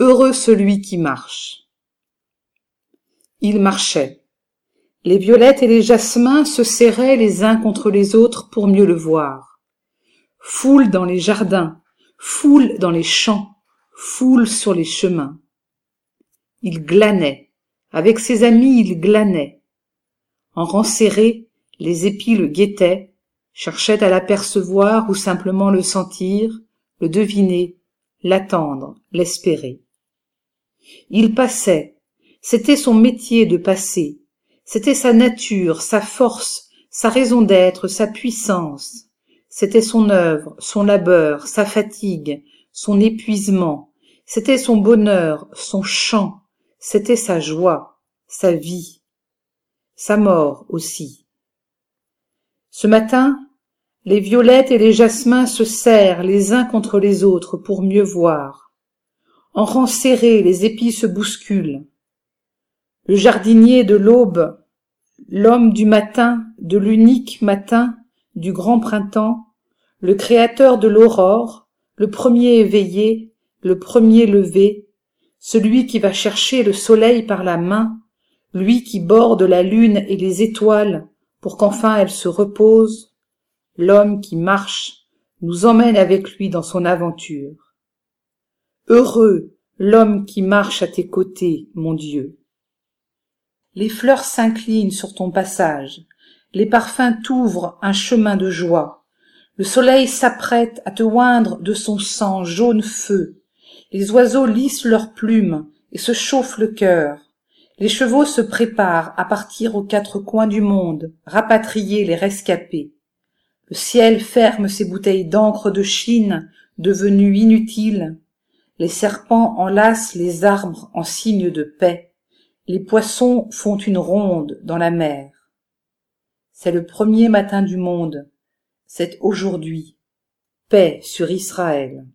Heureux celui qui marche. Il marchait. Les violettes et les jasmins se serraient les uns contre les autres pour mieux le voir. Foule dans les jardins, foule dans les champs, foule sur les chemins. Il glanait. Avec ses amis, il glanait. En rang serré, les épis le guettaient, cherchaient à l'apercevoir ou simplement le sentir, le deviner, l'attendre, l'espérer. Il passait, c'était son métier de passer, c'était sa nature, sa force, sa raison d'être, sa puissance, c'était son œuvre, son labeur, sa fatigue, son épuisement, c'était son bonheur, son chant, c'était sa joie, sa vie, sa mort aussi. Ce matin, les violettes et les jasmins se serrent les uns contre les autres pour mieux voir. En rang serré, les épis se bousculent. Le jardinier de l'aube, l'homme du matin, de l'unique matin, du grand printemps, le créateur de l'aurore, le premier éveillé, le premier levé, celui qui va chercher le soleil par la main, lui qui borde la lune et les étoiles pour qu'enfin elles se reposent, l'homme qui marche, nous emmène avec lui dans son aventure. Heureux l'homme qui marche à tes côtés, mon Dieu. Les fleurs s'inclinent sur ton passage, les parfums t'ouvrent un chemin de joie, le soleil s'apprête à te oindre de son sang jaune feu, les oiseaux lissent leurs plumes et se chauffent le cœur, les chevaux se préparent à partir aux quatre coins du monde, rapatrier les rescapés. Le ciel ferme ses bouteilles d'encre de Chine, devenues inutiles. Les serpents enlacent les arbres en signe de paix. Les poissons font une ronde dans la mer. C'est le premier matin du monde. C'est aujourd'hui. Paix sur Israël.